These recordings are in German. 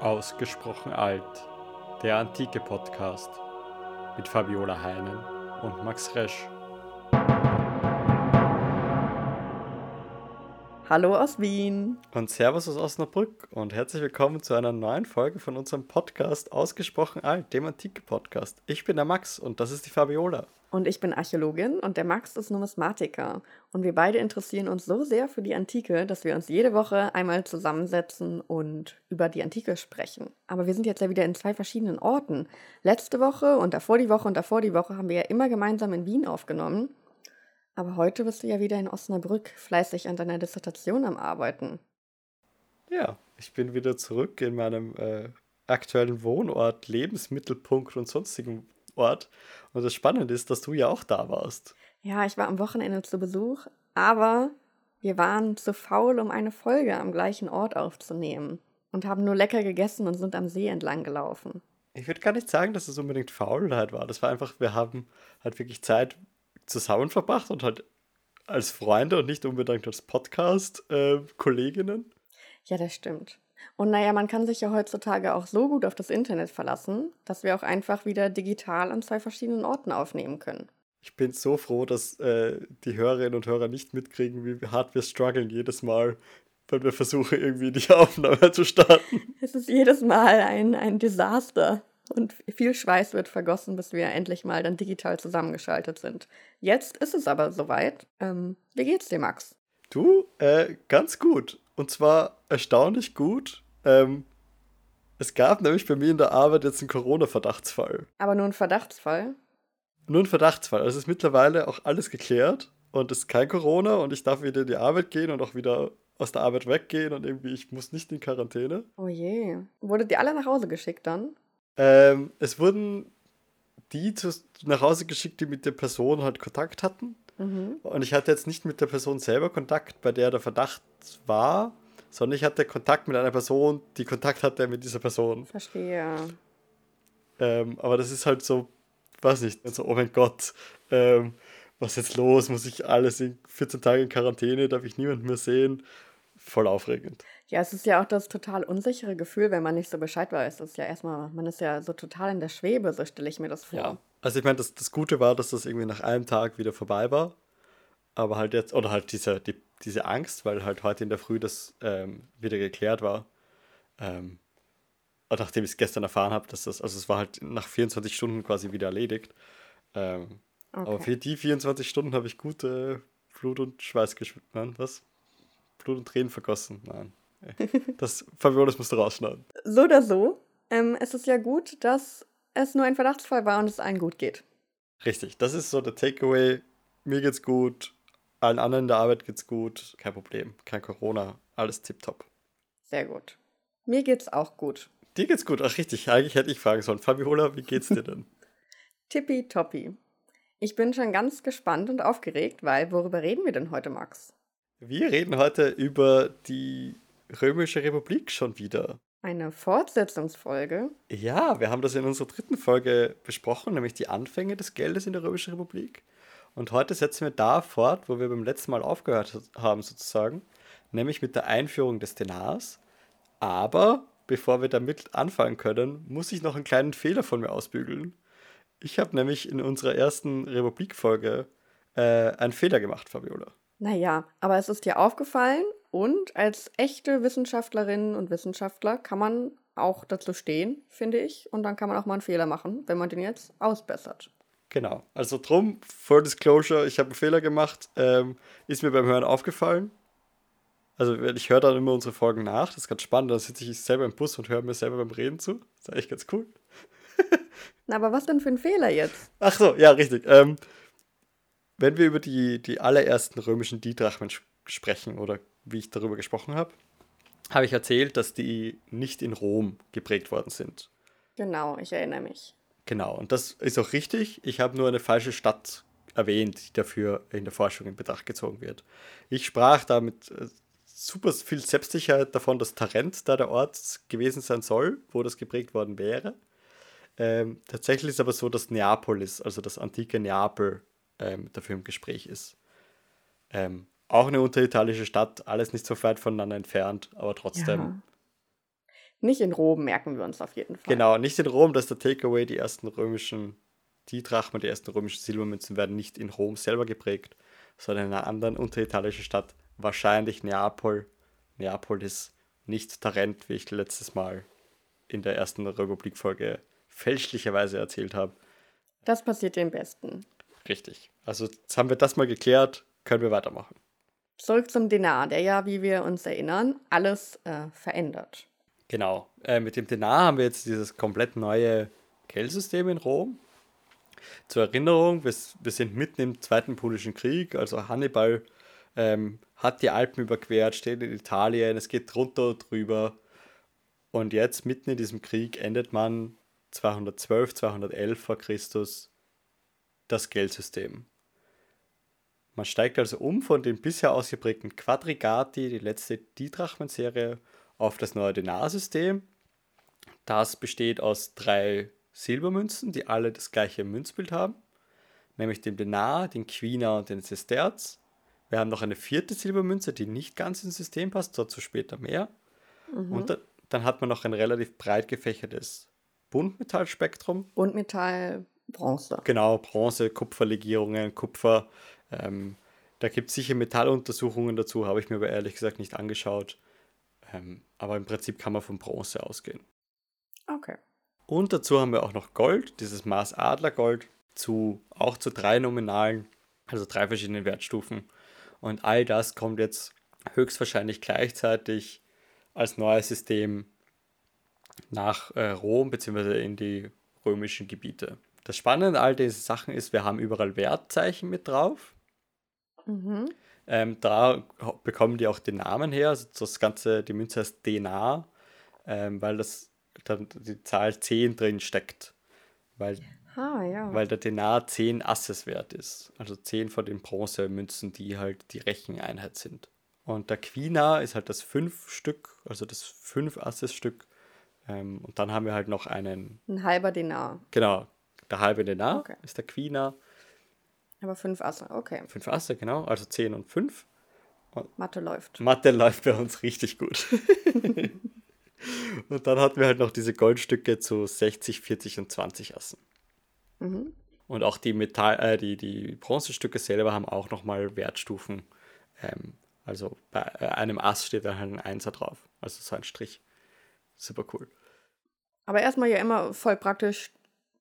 Ausgesprochen alt, der antike Podcast mit Fabiola Heinen und Max Resch. Hallo aus Wien. Und Servus aus Osnabrück und herzlich willkommen zu einer neuen Folge von unserem Podcast Ausgesprochen alt, dem antike Podcast. Ich bin der Max und das ist die Fabiola. Und ich bin Archäologin und der Max ist Numismatiker. Und wir beide interessieren uns so sehr für die Antike, dass wir uns jede Woche einmal zusammensetzen und über die Antike sprechen. Aber wir sind jetzt ja wieder in zwei verschiedenen Orten. Letzte Woche und davor die Woche und davor die Woche haben wir ja immer gemeinsam in Wien aufgenommen. Aber heute bist du ja wieder in Osnabrück fleißig an deiner Dissertation am Arbeiten. Ja, ich bin wieder zurück in meinem äh, aktuellen Wohnort, Lebensmittelpunkt und sonstigen Ort. Und das Spannende ist, dass du ja auch da warst. Ja, ich war am Wochenende zu Besuch, aber wir waren zu faul, um eine Folge am gleichen Ort aufzunehmen und haben nur lecker gegessen und sind am See entlang gelaufen. Ich würde gar nicht sagen, dass es unbedingt Faulheit war. Das war einfach, wir haben halt wirklich Zeit zusammen verbracht und halt als Freunde und nicht unbedingt als Podcast-Kolleginnen. Äh, ja, das stimmt. Und naja, man kann sich ja heutzutage auch so gut auf das Internet verlassen, dass wir auch einfach wieder digital an zwei verschiedenen Orten aufnehmen können. Ich bin so froh, dass äh, die Hörerinnen und Hörer nicht mitkriegen, wie hart wir strugglen jedes Mal, wenn wir versuchen, irgendwie die Aufnahme zu starten. Es ist jedes Mal ein, ein Desaster. Und viel Schweiß wird vergossen, bis wir endlich mal dann digital zusammengeschaltet sind. Jetzt ist es aber soweit. Ähm, wie geht's dir, Max? Du, äh, ganz gut. Und zwar erstaunlich gut. Ähm, es gab nämlich bei mir in der Arbeit jetzt einen Corona-Verdachtsfall. Aber nur ein Verdachtsfall? Nur ein Verdachtsfall. Also es ist mittlerweile auch alles geklärt und es ist kein Corona und ich darf wieder in die Arbeit gehen und auch wieder aus der Arbeit weggehen und irgendwie, ich muss nicht in Quarantäne. Oh je. Wurdet ihr alle nach Hause geschickt dann? Ähm, es wurden die zu, nach Hause geschickt, die mit der Person halt Kontakt hatten. Mhm. Und ich hatte jetzt nicht mit der Person selber Kontakt, bei der der Verdacht war, sondern ich hatte Kontakt mit einer Person, die Kontakt hatte mit dieser Person. Verstehe. Ähm, aber das ist halt so, weiß nicht, so, oh mein Gott, ähm, was ist jetzt los? Muss ich alles in 14 Tage in Quarantäne? Darf ich niemanden mehr sehen? Voll aufregend. Ja, es ist ja auch das total unsichere Gefühl, wenn man nicht so Bescheid weiß. Das ist ja erstmal, man ist ja so total in der Schwebe, so stelle ich mir das vor. Ja. Also ich meine, das, das Gute war, dass das irgendwie nach einem Tag wieder vorbei war. Aber halt jetzt, oder halt diese, die, diese Angst, weil halt heute in der Früh das ähm, wieder geklärt war. Ähm, und nachdem ich es gestern erfahren habe, dass das, also es war halt nach 24 Stunden quasi wieder erledigt. Ähm, okay. Aber für die 24 Stunden habe ich gute Blut und Schweiß geschwitzt. Nein, was? Blut und Tränen vergossen. Nein. Das, Fabio, das musst du rausschneiden. So oder so. Ähm, es ist ja gut, dass es nur ein Verdachtsfall war und es allen gut geht. Richtig, das ist so der Takeaway. Mir geht's gut, allen anderen in der Arbeit geht's gut, kein Problem, kein Corona, alles tipptopp. Sehr gut. Mir geht's auch gut. Dir geht's gut, ach richtig, eigentlich hätte ich fragen sollen. Fabiola, wie geht's dir denn? Tippitoppi. Ich bin schon ganz gespannt und aufgeregt, weil worüber reden wir denn heute, Max? Wir reden heute über die Römische Republik schon wieder. Eine Fortsetzungsfolge? Ja, wir haben das in unserer dritten Folge besprochen, nämlich die Anfänge des Geldes in der Römischen Republik. Und heute setzen wir da fort, wo wir beim letzten Mal aufgehört haben, sozusagen, nämlich mit der Einführung des Denars. Aber bevor wir damit anfangen können, muss ich noch einen kleinen Fehler von mir ausbügeln. Ich habe nämlich in unserer ersten Republik-Folge äh, einen Fehler gemacht, Fabiola. Naja, aber es ist dir aufgefallen und als echte Wissenschaftlerinnen und Wissenschaftler kann man auch dazu stehen, finde ich. Und dann kann man auch mal einen Fehler machen, wenn man den jetzt ausbessert. Genau. Also drum, Full Disclosure, ich habe einen Fehler gemacht. Ähm, ist mir beim Hören aufgefallen. Also ich höre dann immer unsere Folgen nach. Das ist ganz spannend. Dann sitze ich selber im Bus und höre mir selber beim Reden zu. Das ist eigentlich ganz cool. Na, aber was denn für ein Fehler jetzt? Ach so, ja, richtig. Ähm, wenn wir über die, die allerersten römischen Didrachmen sprechen oder wie ich darüber gesprochen habe, habe ich erzählt, dass die nicht in Rom geprägt worden sind. Genau, ich erinnere mich. Genau, und das ist auch richtig. Ich habe nur eine falsche Stadt erwähnt, die dafür in der Forschung in Betracht gezogen wird. Ich sprach da mit äh, super viel Selbstsicherheit davon, dass Tarent da der Ort gewesen sein soll, wo das geprägt worden wäre. Ähm, tatsächlich ist es aber so, dass Neapolis, also das antike Neapel, ähm, dafür im Gespräch ist. Ähm, auch eine unteritalienische Stadt, alles nicht so weit voneinander entfernt, aber trotzdem. Ja. Nicht in Rom, merken wir uns auf jeden Fall. Genau, nicht in Rom, das ist der Takeaway. Die ersten römischen, die Drachmen, die ersten römischen Silbermünzen werden nicht in Rom selber geprägt, sondern in einer anderen unteritalischen Stadt, wahrscheinlich Neapel. Neapel ist nicht Tarent, wie ich letztes Mal in der ersten Republik-Folge fälschlicherweise erzählt habe. Das passiert dem Besten. Richtig. Also jetzt haben wir das mal geklärt, können wir weitermachen. Zurück zum Denar, der ja, wie wir uns erinnern, alles äh, verändert. Genau. Äh, mit dem Denar haben wir jetzt dieses komplett neue Geldsystem in Rom. Zur Erinnerung, wir, wir sind mitten im Zweiten Punischen Krieg, also Hannibal ähm, hat die Alpen überquert, steht in Italien, es geht drunter und drüber. Und jetzt, mitten in diesem Krieg, endet man 212, 211 vor Christus das Geldsystem. Man steigt also um von den bisher ausgeprägten Quadrigati, die letzte Didrachmen-Serie, auf das neue Denarsystem. Das besteht aus drei Silbermünzen, die alle das gleiche Münzbild haben, nämlich den Denar, den Quina und den Sesterz. Wir haben noch eine vierte Silbermünze, die nicht ganz ins System passt, dazu später mehr. Mhm. Und da, dann hat man noch ein relativ breit gefächertes Buntmetallspektrum. Buntmetall, Bronze. Genau, Bronze, Kupferlegierungen, Kupfer. Ähm, da gibt es sicher Metalluntersuchungen dazu, habe ich mir aber ehrlich gesagt nicht angeschaut. Ähm, aber im Prinzip kann man von Bronze ausgehen. Okay. Und dazu haben wir auch noch Gold, dieses Maß Adlergold, zu, auch zu drei Nominalen, also drei verschiedenen Wertstufen. Und all das kommt jetzt höchstwahrscheinlich gleichzeitig als neues System nach äh, Rom bzw. in die römischen Gebiete. Das Spannende an all diesen Sachen ist, wir haben überall Wertzeichen mit drauf. Mhm. Ähm, da bekommen die auch den Namen her. Also das Ganze, die Münze heißt Denar, ähm, weil das dann die Zahl 10 drin steckt. Weil, ah, ja. weil der Denar 10 Asses wert ist. Also 10 von den Bronzemünzen, die halt die Recheneinheit sind. Und der Quina ist halt das 5 Stück, also das 5 Asses Stück. Ähm, und dann haben wir halt noch einen. Ein halber Denar. Genau. Der halbe Denar okay. ist der Quina. Aber fünf Asse, okay. Fünf Asse, genau. Also zehn und fünf. Und Mathe läuft. Mathe läuft bei uns richtig gut. und dann hatten wir halt noch diese Goldstücke zu 60, 40 und 20 Assen. Mhm. Und auch die Metall, äh, die, die Bronzestücke selber haben auch nochmal Wertstufen. Ähm, also bei äh, einem Ass steht dann halt ein Einser drauf. Also so ein Strich. Super cool. Aber erstmal ja immer voll praktisch,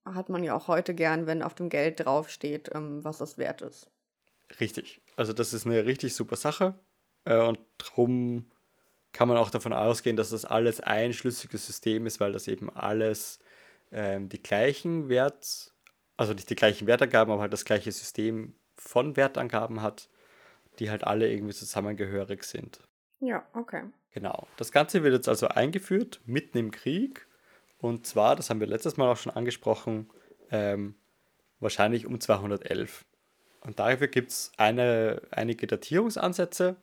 hat man ja auch heute gern, wenn auf dem Geld draufsteht, ähm, was es wert ist. Richtig. Also das ist eine richtig super Sache. Äh, und darum kann man auch davon ausgehen, dass das alles ein schlüssiges System ist, weil das eben alles ähm, die gleichen Wert, also nicht die gleichen Wertangaben, aber halt das gleiche System von Wertangaben hat, die halt alle irgendwie zusammengehörig sind. Ja, okay. Genau. Das Ganze wird jetzt also eingeführt mitten im Krieg und zwar, das haben wir letztes Mal auch schon angesprochen, ähm, wahrscheinlich um 211. Und dafür gibt es einige Datierungsansätze.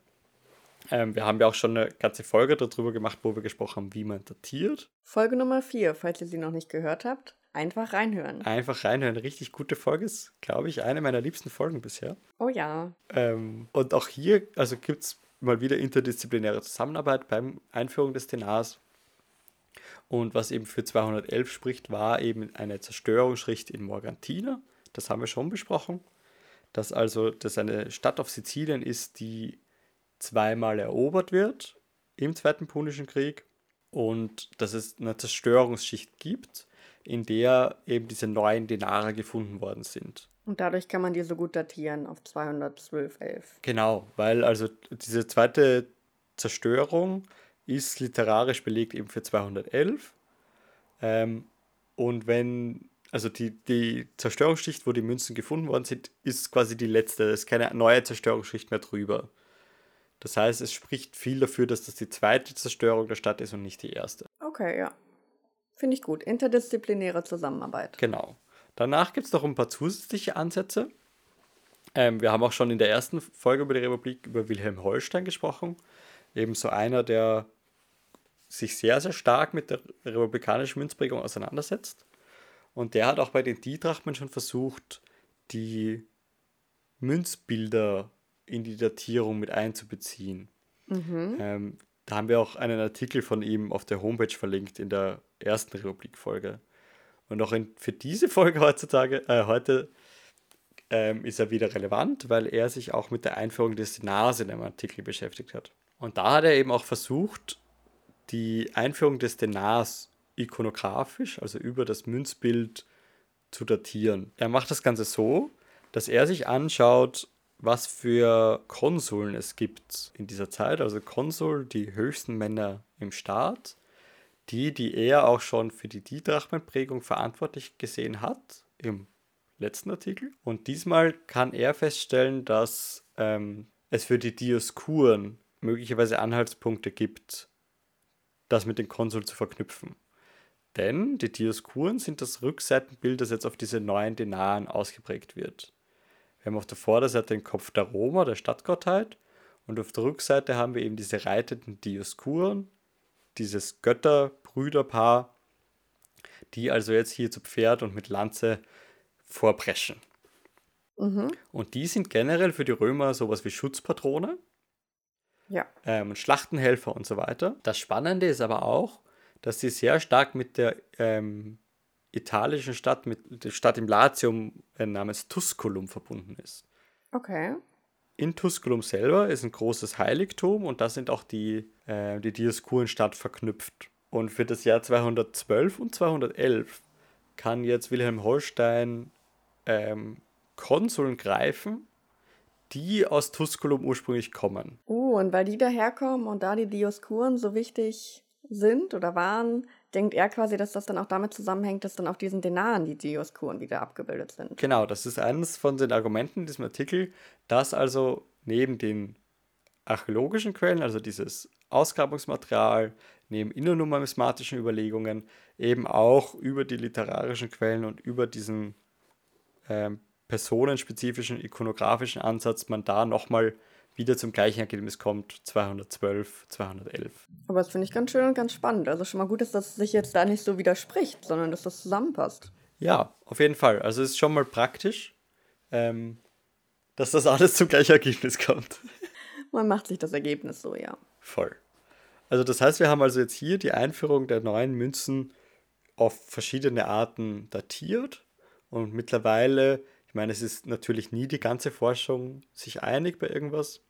Ähm, wir haben ja auch schon eine ganze Folge darüber gemacht, wo wir gesprochen haben, wie man datiert. Folge Nummer 4, falls ihr sie noch nicht gehört habt. Einfach reinhören. Einfach reinhören. Richtig gute Folge ist, glaube ich, eine meiner liebsten Folgen bisher. Oh ja. Ähm, und auch hier, also gibt es mal wieder interdisziplinäre Zusammenarbeit beim Einführung des Denars. Und was eben für 211 spricht, war eben eine Zerstörungsschrift in Morgantina. Das haben wir schon besprochen. Dass also das eine Stadt auf Sizilien ist, die zweimal erobert wird im Zweiten Punischen Krieg und dass es eine Zerstörungsschicht gibt, in der eben diese neuen Denare gefunden worden sind. Und dadurch kann man die so gut datieren auf 212, 11. Genau, weil also diese zweite Zerstörung ist literarisch belegt eben für 211. Ähm, und wenn, also die, die Zerstörungsschicht, wo die Münzen gefunden worden sind, ist quasi die letzte. Es ist keine neue Zerstörungsschicht mehr drüber. Das heißt, es spricht viel dafür, dass das die zweite Zerstörung der Stadt ist und nicht die erste. Okay, ja. Finde ich gut. Interdisziplinäre Zusammenarbeit. Genau. Danach gibt es noch ein paar zusätzliche Ansätze. Ähm, wir haben auch schon in der ersten Folge über die Republik über Wilhelm Holstein gesprochen ebenso einer, der sich sehr, sehr stark mit der republikanischen Münzprägung auseinandersetzt. Und der hat auch bei den Didrachmen schon versucht, die Münzbilder in die Datierung mit einzubeziehen. Mhm. Ähm, Da haben wir auch einen Artikel von ihm auf der Homepage verlinkt in der ersten Republik-Folge. Und auch in, für diese Folge heutzutage, äh, heute ähm, ist er wieder relevant, weil er sich auch mit der Einführung des Denars in einem Artikel beschäftigt hat. Und da hat er eben auch versucht, die Einführung des Denars ikonografisch, also über das Münzbild, zu datieren. Er macht das Ganze so, dass er sich anschaut, was für Konsuln es gibt in dieser Zeit. Also Konsul, die höchsten Männer im Staat, die, die er auch schon für die Didrachmenprägung verantwortlich gesehen hat, im letzten Artikel. Und diesmal kann er feststellen, dass ähm, es für die Dioskuren möglicherweise Anhaltspunkte gibt, das mit den Konsuln zu verknüpfen. Denn die Dioskuren sind das Rückseitenbild, das jetzt auf diese neuen Denaren ausgeprägt wird. Wir haben auf der Vorderseite den Kopf der Roma, der Stadtgottheit, und auf der Rückseite haben wir eben diese reitenden Dioskuren, dieses Götterbrüderpaar, die also jetzt hier zu Pferd und mit Lanze vorpreschen. Mhm. Und die sind generell für die Römer sowas wie Schutzpatrone. Ja. Ähm, Schlachtenhelfer und so weiter. Das Spannende ist aber auch, dass sie sehr stark mit der ähm, italischen Stadt, mit der Stadt im Latium äh, namens Tusculum verbunden ist. Okay. In Tusculum selber ist ein großes Heiligtum und da sind auch die, äh, die Dioskurenstadt verknüpft. Und für das Jahr 212 und 211 kann jetzt Wilhelm Holstein ähm, Konsuln greifen, die aus Tusculum ursprünglich kommen. Oh, und weil die daherkommen und da die Dioskuren so wichtig sind oder waren, denkt er quasi, dass das dann auch damit zusammenhängt, dass dann auf diesen Denaren die Dioskuren wieder abgebildet sind. Genau, das ist eines von den Argumenten in diesem Artikel, dass also neben den archäologischen Quellen, also dieses Ausgrabungsmaterial, neben innernumismatischen Überlegungen, eben auch über die literarischen Quellen und über diesen ähm, personenspezifischen ikonografischen Ansatz man da nochmal wieder zum gleichen Ergebnis kommt, 212, 211. Aber das finde ich ganz schön und ganz spannend. Also schon mal gut, dass das sich jetzt da nicht so widerspricht, sondern dass das zusammenpasst. Ja, auf jeden Fall. Also es ist schon mal praktisch, ähm, dass das alles zum gleichen Ergebnis kommt. Man macht sich das Ergebnis so, ja. Voll. Also das heißt, wir haben also jetzt hier die Einführung der neuen Münzen auf verschiedene Arten datiert und mittlerweile ich meine, es ist natürlich nie die ganze Forschung sich einig bei irgendwas,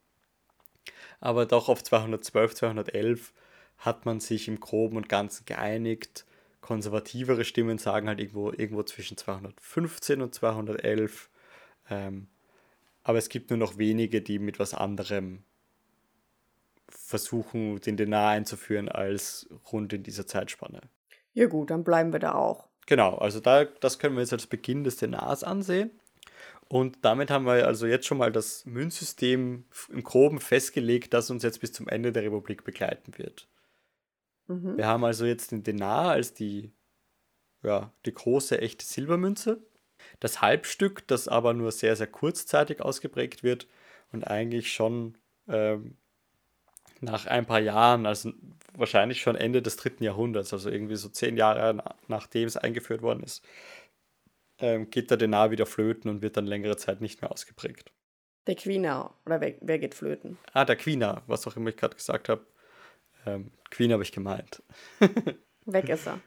aber doch auf 212, 211 hat man sich im Groben und Ganzen geeinigt. Konservativere Stimmen sagen halt irgendwo, irgendwo zwischen 215 und 211. Ähm, aber es gibt nur noch wenige, die mit was anderem versuchen, den Denar einzuführen als rund in dieser Zeitspanne. Ja gut, dann bleiben wir da auch. Genau, also da, das können wir jetzt als Beginn des Denars ansehen. Und damit haben wir also jetzt schon mal das Münzsystem im Groben festgelegt, das uns jetzt bis zum Ende der Republik begleiten wird. Mhm. Wir haben also jetzt den Denar als die, ja, die große echte Silbermünze. Das Halbstück, das aber nur sehr, sehr kurzzeitig ausgeprägt wird und eigentlich schon ähm, nach ein paar Jahren, also wahrscheinlich schon Ende des dritten Jahrhunderts, also irgendwie so zehn Jahre nachdem es eingeführt worden ist, ähm, geht der Denar wieder flöten und wird dann längere Zeit nicht mehr ausgeprägt. Der Queener, oder wer, wer geht flöten? Ah, der Queener, was auch immer ich gerade gesagt habe. Ähm, Queen habe ich gemeint. Weg ist er.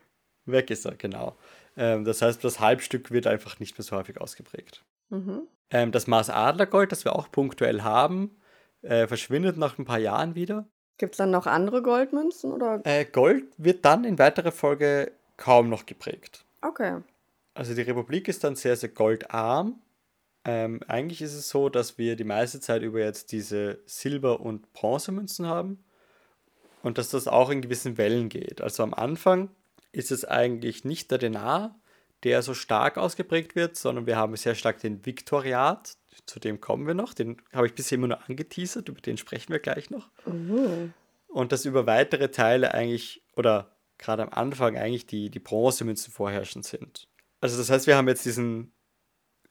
Weg ist er, genau. Ähm, das heißt, das Halbstück wird einfach nicht mehr so häufig ausgeprägt. Mhm. Ähm, das Maß Adlergold, das wir auch punktuell haben, äh, verschwindet nach ein paar Jahren wieder. Gibt es dann noch andere Goldmünzen? Oder? Äh, Gold wird dann in weiterer Folge kaum noch geprägt. Okay. Also die Republik ist dann sehr, sehr goldarm. Ähm, eigentlich ist es so, dass wir die meiste Zeit über jetzt diese Silber- und Bronzemünzen haben und dass das auch in gewissen Wellen geht. Also am Anfang ist es eigentlich nicht der Denar, der so stark ausgeprägt wird, sondern wir haben sehr stark den Viktoriat, zu dem kommen wir noch, den habe ich bisher immer nur angeteasert, über den sprechen wir gleich noch. Mhm. Und dass über weitere Teile eigentlich, oder gerade am Anfang eigentlich die, die Bronzemünzen vorherrschend sind. Also das heißt, wir haben jetzt diesen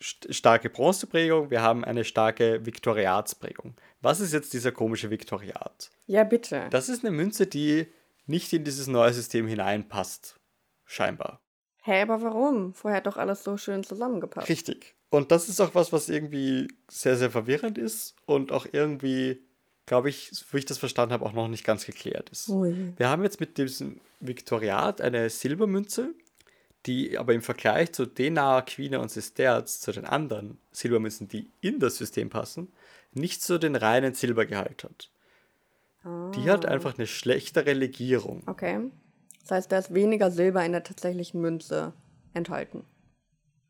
st starke Bronzeprägung, wir haben eine starke Viktoriatsprägung. Was ist jetzt dieser komische Viktoriat? Ja, bitte. Das ist eine Münze, die nicht in dieses neue System hineinpasst. Scheinbar. Hä, hey, aber warum? Vorher hat doch alles so schön zusammengepasst. Richtig. Und das ist auch was, was irgendwie sehr, sehr verwirrend ist und auch irgendwie glaube ich, wie ich das verstanden habe, auch noch nicht ganz geklärt ist. Ui. Wir haben jetzt mit diesem Viktoriat eine Silbermünze, die aber im Vergleich zu Denar, Quina und Sesterz, zu den anderen Silbermünzen, die in das System passen, nicht so den reinen Silbergehalt hat. Die hat einfach eine schlechtere Legierung. Okay. Das heißt, da ist weniger Silber in der tatsächlichen Münze enthalten.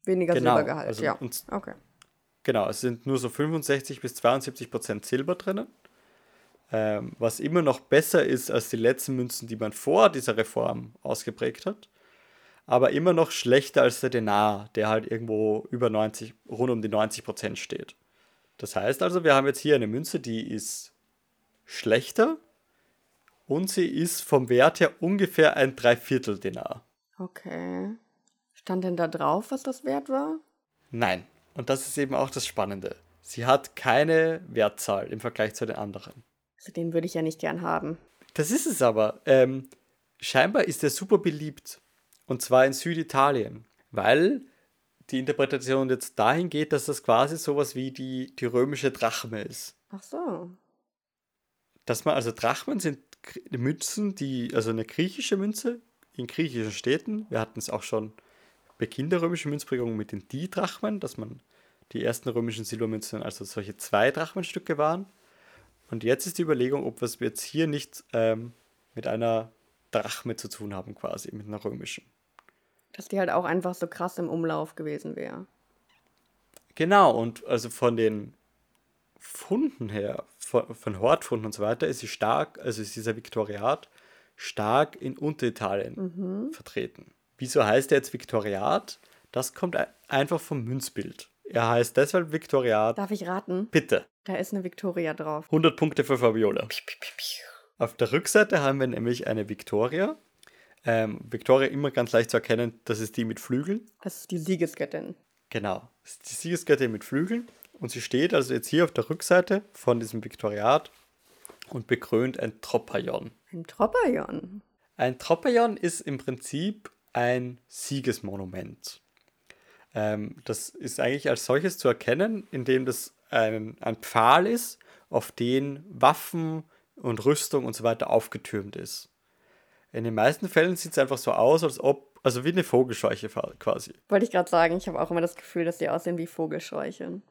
Weniger Genau, Silbergehalt, also ja. und- Okay. Genau, es sind nur so 65 bis 72 Prozent Silber drinnen. Ähm, was immer noch besser ist als die letzten Münzen, die man vor dieser Reform ausgeprägt hat. Aber immer noch schlechter als der Denar, der halt irgendwo über 90, rund um die 90 Prozent steht. Das heißt also, wir haben jetzt hier eine Münze, die ist schlechter und sie ist vom Wert her ungefähr ein Dreiviertel Denar. Okay. Stand denn da drauf, was das wert war? Nein. Und das ist eben auch das Spannende. Sie hat keine Wertzahl im Vergleich zu den anderen. Also den würde ich ja nicht gern haben. Das ist es aber. Ähm, scheinbar ist er super beliebt. Und zwar in Süditalien. Weil die Interpretation jetzt dahin geht, dass das quasi sowas wie die, die römische Drachme ist. Ach so. Dass man, also Drachmen sind Münzen, die, also eine griechische Münze in griechischen Städten. Wir hatten es auch schon bei kinderrömischen Münzprägungen mit den Di-Drachmen, dass man die ersten römischen Silbermünzen also solche zwei Drachmenstücke waren. Und jetzt ist die Überlegung, ob wir es jetzt hier nicht ähm, mit einer Drachme zu tun haben, quasi, mit einer römischen. Dass die halt auch einfach so krass im Umlauf gewesen wäre. Genau, und also von den Funden her, von, von Hortfunden und so weiter, ist sie stark, also ist dieser Viktoriat stark in Unteritalien vertreten. Wieso heißt er jetzt Viktoriat? Das kommt ein- einfach vom Münzbild. Er heißt deshalb Viktoriat. Darf ich raten? Bitte. Da ist eine Victoria drauf. 100 Punkte für Fabiola. Auf der Rückseite haben wir nämlich eine Victoria. Ähm, Victoria immer ganz leicht zu erkennen, das ist die mit Flügeln. Das ist die Siegesgöttin. Genau. Das ist die Siegesgöttin mit Flügeln. Und sie steht also jetzt hier auf der Rückseite von diesem Viktoriat und bekrönt ein Tropaion. Ein Tropaion. Ein Tropaion ist im Prinzip ein Siegesmonument. Ähm, das ist eigentlich als solches zu erkennen, indem das ein, ein Pfahl ist, auf den Waffen und Rüstung und so weiter aufgetürmt ist. In den meisten Fällen sieht es einfach so aus, als ob, also wie eine Vogelscheuche quasi. Wollte ich gerade sagen, ich habe auch immer das Gefühl, dass die aussehen wie Vogelscheuchen.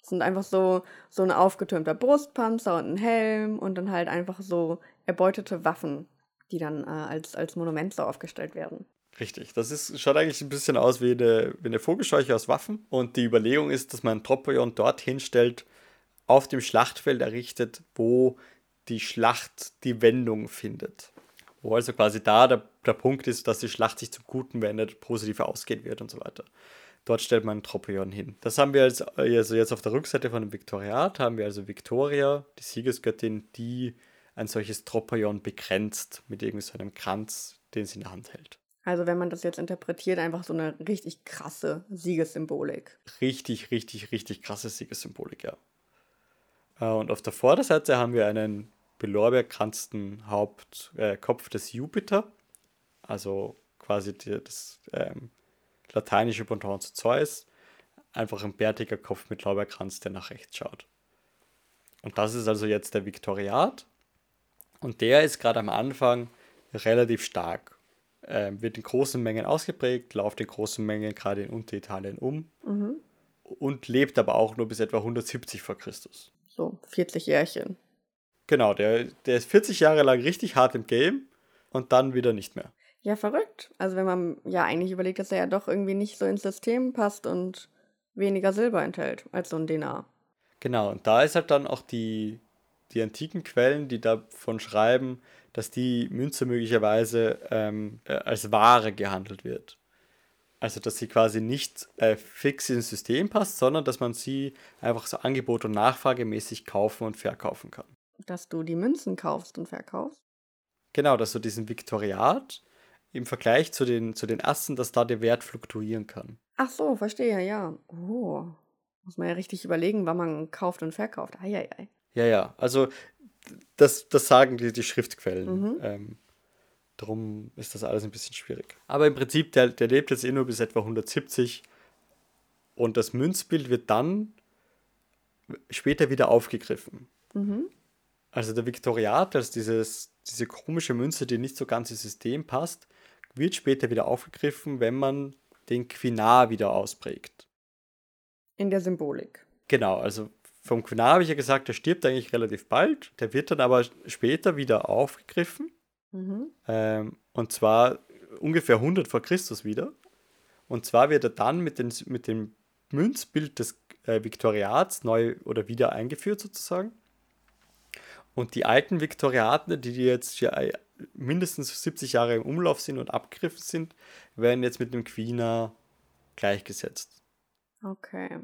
Das sind einfach so, so ein aufgetürmter Brustpanzer und ein Helm und dann halt einfach so erbeutete Waffen, die dann äh, als, als Monument so aufgestellt werden. Richtig, das ist, schaut eigentlich ein bisschen aus wie eine, wie eine Vogelscheuche aus Waffen. Und die Überlegung ist, dass man ein Tropaion dorthin stellt, auf dem Schlachtfeld errichtet, wo die Schlacht die Wendung findet. Wo also quasi da der, der Punkt ist, dass die Schlacht sich zum Guten wendet, positiv ausgehen wird und so weiter. Dort stellt man ein Tropaion hin. Das haben wir als, also jetzt auf der Rückseite von dem Viktoriat, haben wir also Victoria, die Siegesgöttin, die ein solches Tropaion begrenzt mit irgendwie so einem Kranz, den sie in der Hand hält. Also wenn man das jetzt interpretiert, einfach so eine richtig krasse Siegessymbolik. richtig, richtig, richtig krasse Siegessymbolik, ja. Äh, Und auf der Vorderseite haben wir einen belorbeerkranzten Haupt, äh, des Jupiter, also quasi die, das ähm, lateinische Pendant zu Zeus, einfach ein bärtiger Kopf mit Lorbeerkranz, der nach rechts schaut. Und das ist also jetzt der Viktoriat. Und der ist gerade am Anfang relativ stark. Ähm, wird in großen Mengen ausgeprägt, läuft in großen Mengen gerade in Unteritalien um und lebt aber auch nur bis etwa 170 vor Christus. So 40 Jährchen. Genau, der, der ist 40 Jahre lang richtig hart im Game und dann wieder nicht mehr. Ja, verrückt. Also wenn man ja eigentlich überlegt, dass er ja doch irgendwie nicht so ins System passt und weniger Silber enthält als so ein Denar. Genau, und da ist halt dann auch die, die antiken Quellen, die davon schreiben, dass die Münze möglicherweise ähm, äh, als Ware gehandelt wird. Also, dass sie quasi nicht äh, fix ins System passt, sondern dass man sie einfach so Angebot- und Nachfragemäßig kaufen und verkaufen kann. Dass du die Münzen kaufst und verkaufst. Genau, dass so diesen Viktoriat im Vergleich zu den, zu den Assen, dass da der Wert fluktuieren kann. Ach so, verstehe, ja. Oh. Muss man ja richtig überlegen, wann man kauft und verkauft. Eieiei. Ja, ja, also das, das sagen die, die Schriftquellen. Ähm, darum ist das alles ein bisschen schwierig. Aber im Prinzip, der, der lebt jetzt eh nur bis etwa 170 und das Münzbild wird dann später wieder aufgegriffen. Also der Viktoriat, als dieses, diese komische Münze, die nicht so ganz ins System passt, wird später wieder aufgegriffen, wenn man den Quinar wieder ausprägt. In der Symbolik. Genau, also vom Quinar habe ich ja gesagt, der stirbt eigentlich relativ bald. Der wird dann aber später wieder aufgegriffen. Mhm. Ähm, und zwar ungefähr 100 vor Christus wieder. Und zwar wird er dann mit, den, mit dem Münzbild des äh, Viktoriats neu oder wieder eingeführt sozusagen. Und die alten Viktoriaten, die jetzt ja mindestens 70 Jahre im Umlauf sind und abgegriffen sind, werden jetzt mit dem Queener gleichgesetzt. Okay.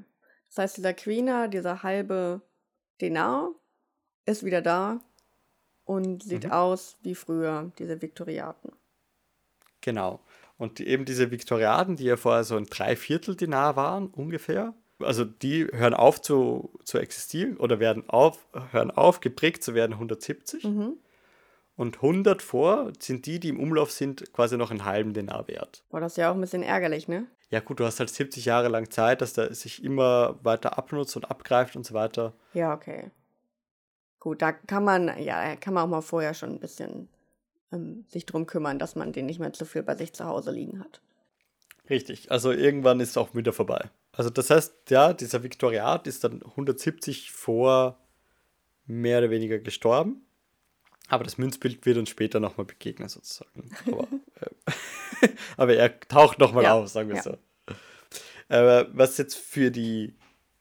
Das heißt, dieser Queener, dieser halbe Denar, ist wieder da und sieht mhm. aus wie früher, diese Viktoriaten. Genau. Und die, eben diese Viktoriaten, die ja vorher so ein Dreiviertel Dinar waren, ungefähr, also die hören auf zu, zu existieren oder werden auf, hören auf, geprägt zu werden 170. Mhm. Und 100 vor sind die, die im Umlauf sind, quasi noch einen halben Dinar wert. Boah, das ist ja auch ein bisschen ärgerlich, ne? Ja gut, du hast halt 70 Jahre lang Zeit, dass der sich immer weiter abnutzt und abgreift und so weiter. Ja, okay. Gut, da kann man, ja, kann man auch mal vorher schon ein bisschen ähm, sich drum kümmern, dass man den nicht mehr zu viel bei sich zu Hause liegen hat. Richtig, also irgendwann ist es auch wieder vorbei. Also das heißt, ja, dieser Viktoriat ist dann 170 vor mehr oder weniger gestorben. Aber das Münzbild wird uns später nochmal begegnen, sozusagen. Aber, äh, aber er taucht nochmal ja, auf, sagen wir ja. so. Aber was jetzt für die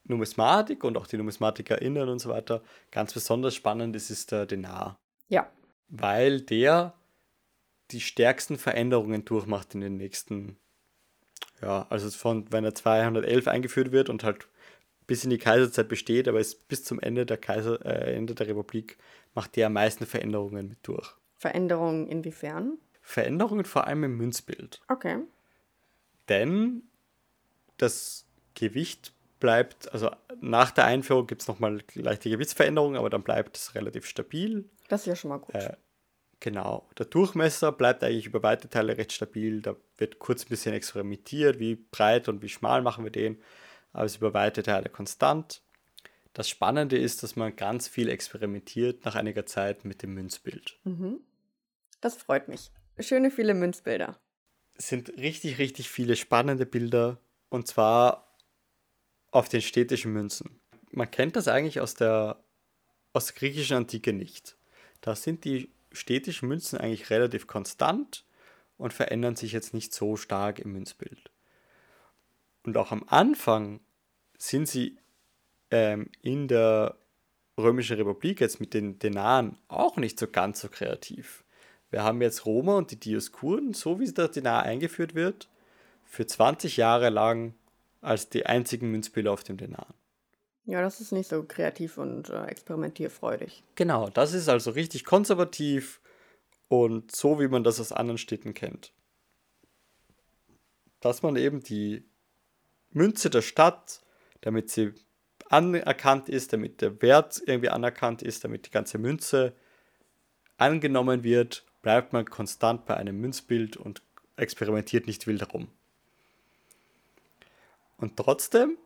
Numismatik und auch die NumismatikerInnen und so weiter ganz besonders spannend ist, ist der Denar. Ja. Weil der die stärksten Veränderungen durchmacht in den nächsten ja, also von, wenn er 211 eingeführt wird und halt bis in die Kaiserzeit besteht, aber ist bis zum Ende der Kaiser, äh, Ende der Republik macht der am meisten Veränderungen mit durch. Veränderungen inwiefern? Veränderungen vor allem im Münzbild. Okay. Denn das Gewicht bleibt, also nach der Einführung gibt es nochmal leichte Gewichtsveränderungen, aber dann bleibt es relativ stabil. Das ist ja schon mal gut. Äh, Genau. Der Durchmesser bleibt eigentlich über weite Teile recht stabil. Da wird kurz ein bisschen experimentiert, wie breit und wie schmal machen wir den, aber es ist über weite Teile konstant. Das Spannende ist, dass man ganz viel experimentiert nach einiger Zeit mit dem Münzbild. Mhm. Das freut mich. Schöne viele Münzbilder. Es sind richtig, richtig viele spannende Bilder und zwar auf den städtischen Münzen. Man kennt das eigentlich aus der, aus der griechischen Antike nicht. Da sind die städtischen Münzen eigentlich relativ konstant und verändern sich jetzt nicht so stark im Münzbild. Und auch am Anfang sind sie ähm, in der Römischen Republik jetzt mit den Denaren auch nicht so ganz so kreativ. Wir haben jetzt Roma und die Dioskuren, so wie der Denar eingeführt wird, für 20 Jahre lang als die einzigen Münzbilder auf dem Denar. Ja, das ist nicht so kreativ und äh, experimentierfreudig. Genau, das ist also richtig konservativ und so, wie man das aus anderen Städten kennt. Dass man eben die Münze der Stadt, damit sie anerkannt ist, damit der Wert irgendwie anerkannt ist, damit die ganze Münze angenommen wird, bleibt man konstant bei einem Münzbild und experimentiert nicht wild herum. Und trotzdem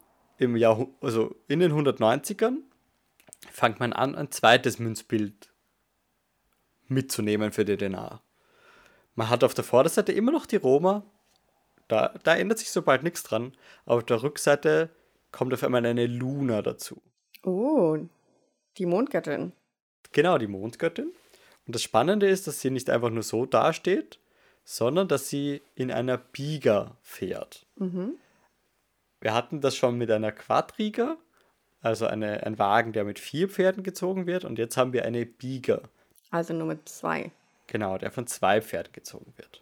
im Jahr, also in den 190ern, fängt man an, ein zweites Münzbild mitzunehmen für den Denar. Man hat auf der Vorderseite immer noch die Roma, da, da ändert sich sobald nichts dran. Auf der Rückseite kommt auf einmal eine Luna dazu. Oh, die Mondgöttin. Genau, die Mondgöttin. Und das Spannende ist, dass sie nicht einfach nur so dasteht, sondern dass sie in einer Biga fährt. Mhm. Wir hatten das schon mit einer Quadriga, also eine, ein Wagen, der mit vier Pferden gezogen wird, und jetzt haben wir eine Biga. Also nur mit zwei. Genau, der von zwei Pferden gezogen wird.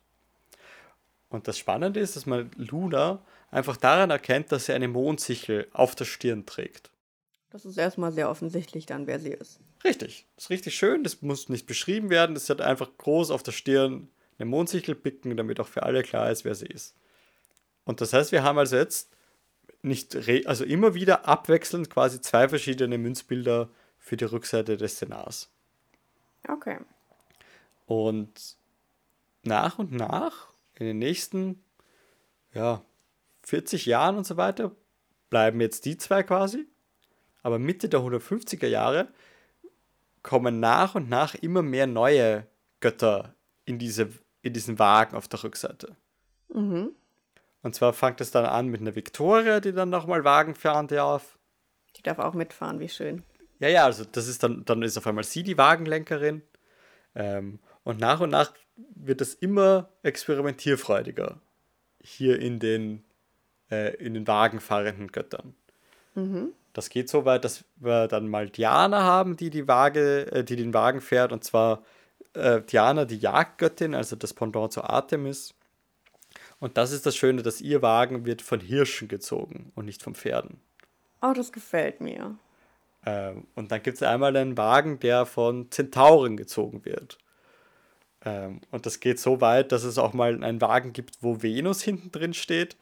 Und das Spannende ist, dass man Luna einfach daran erkennt, dass sie eine Mondsichel auf der Stirn trägt. Das ist erstmal sehr offensichtlich dann, wer sie ist. Richtig. Das ist richtig schön. Das muss nicht beschrieben werden. Das hat einfach groß auf der Stirn eine Mondsichel picken, damit auch für alle klar ist, wer sie ist. Und das heißt, wir haben also jetzt nicht, also immer wieder abwechselnd quasi zwei verschiedene Münzbilder für die Rückseite des Szenars. Okay. Und nach und nach, in den nächsten, ja, 40 Jahren und so weiter, bleiben jetzt die zwei quasi. Aber Mitte der 150er Jahre kommen nach und nach immer mehr neue Götter in, diese, in diesen Wagen auf der Rückseite. Mhm. Und zwar fängt es dann an mit einer Victoria, die dann nochmal Wagen fahren darf. Die darf auch mitfahren, wie schön. Ja, ja, also das ist dann, dann ist auf einmal sie die Wagenlenkerin. Ähm, und nach und nach wird es immer experimentierfreudiger hier in den, äh, in den wagenfahrenden Göttern. Mhm. Das geht so weit, dass wir dann mal Diana haben, die die Waage, äh, die den Wagen fährt, und zwar äh, Diana, die Jagdgöttin, also das Pendant zu Artemis. Und das ist das Schöne, dass ihr Wagen wird von Hirschen gezogen und nicht von Pferden. Oh, das gefällt mir. Ähm, und dann gibt es einmal einen Wagen, der von Zentauren gezogen wird. Ähm, und das geht so weit, dass es auch mal einen Wagen gibt, wo Venus hinten drin steht.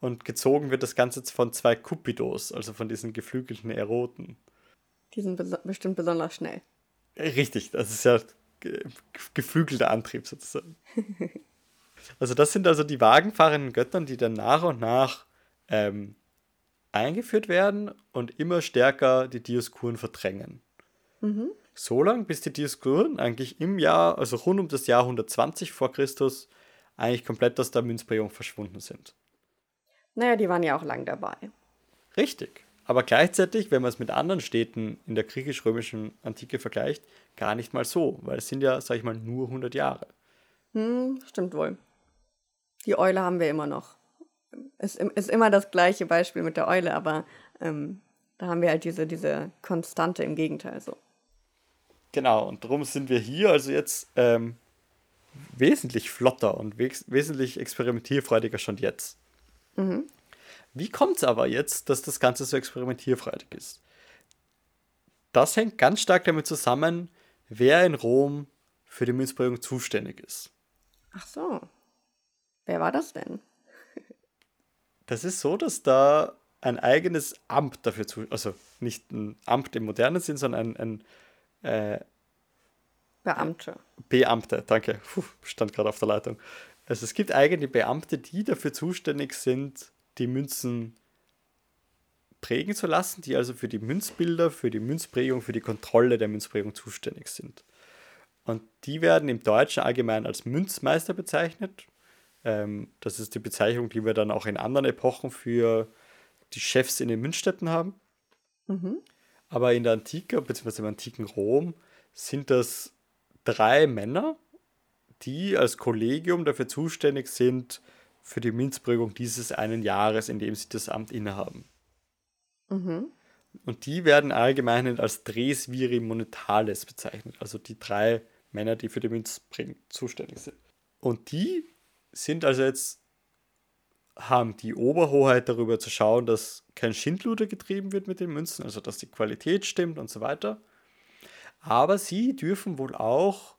Und gezogen wird das Ganze von zwei Cupidos, also von diesen geflügelten Eroten. Die sind bes bestimmt besonders schnell. Richtig, das ist ja ge geflügelter Antrieb sozusagen. also das sind also die wagenfahrenden Göttern, die dann nach und nach ähm, eingeführt werden und immer stärker die Dioskuren verdrängen. Mhm. So lange, bis die Dioskuren eigentlich im Jahr, also rund um das Jahr 120 vor Christus, eigentlich komplett aus der Münzprägung verschwunden sind. Naja, die waren ja auch lang dabei. Richtig. Aber gleichzeitig, wenn man es mit anderen Städten in der griechisch-römischen Antike vergleicht, gar nicht mal so, weil es sind ja, sag ich mal, nur 100 Jahre. Hm, stimmt wohl. Die Eule haben wir immer noch. Ist, ist immer das gleiche Beispiel mit der Eule, aber ähm, da haben wir halt diese, diese Konstante im Gegenteil so. Genau, und darum sind wir hier also jetzt ähm, wesentlich flotter und wes wesentlich experimentierfreudiger schon jetzt. Mhm. Wie kommt es aber jetzt, dass das Ganze so experimentierfreudig ist? Das hängt ganz stark damit zusammen, wer in Rom für die Münzprägung zuständig ist. Ach so. Wer war das denn? Das ist so, dass da ein eigenes Amt dafür zu, also nicht ein Amt im modernen Sinn, sondern ein, ein äh, Beamte. Beamte, danke, Puh, stand gerade auf der Leitung. Also es gibt eigene Beamte, die dafür zuständig sind, die Münzen prägen zu lassen, die also für die Münzbilder, für die Münzprägung, für die Kontrolle der Münzprägung zuständig sind. Und die werden im Deutschen allgemein als Münzmeister bezeichnet. Ähm, das ist die Bezeichnung, die wir dann auch in anderen Epochen für die Chefs in den Münzstädten haben. Mhm. Aber in der Antike, beziehungsweise im antiken Rom, sind das drei Männer, die als Kollegium dafür zuständig sind, für die Münzprägung dieses einen Jahres, in dem sie das Amt innehaben. Mhm. Und die werden allgemein als Dres Viri Monetales bezeichnet, also die drei Männer, die für die Münzprägung zuständig sind. Und die sind also jetzt, haben die Oberhoheit darüber zu schauen, dass kein Schindluder getrieben wird mit den Münzen, also dass die Qualität stimmt und so weiter. Aber sie dürfen wohl auch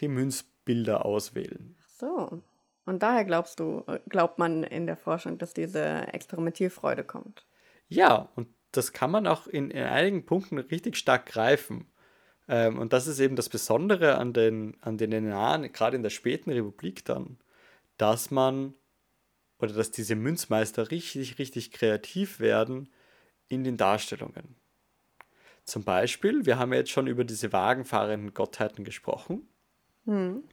die Münzbilder auswählen. So. Und daher glaubst du, glaubt man in der Forschung, dass diese Experimentierfreude kommt. Ja, und das kann man auch in, in einigen Punkten richtig stark greifen. Ähm, und das ist eben das Besondere an den, an den Jahren, gerade in der späten Republik dann, dass man oder dass diese Münzmeister richtig, richtig kreativ werden in den Darstellungen. Zum Beispiel, wir haben ja jetzt schon über diese wagenfahrenden Gottheiten gesprochen. Hm.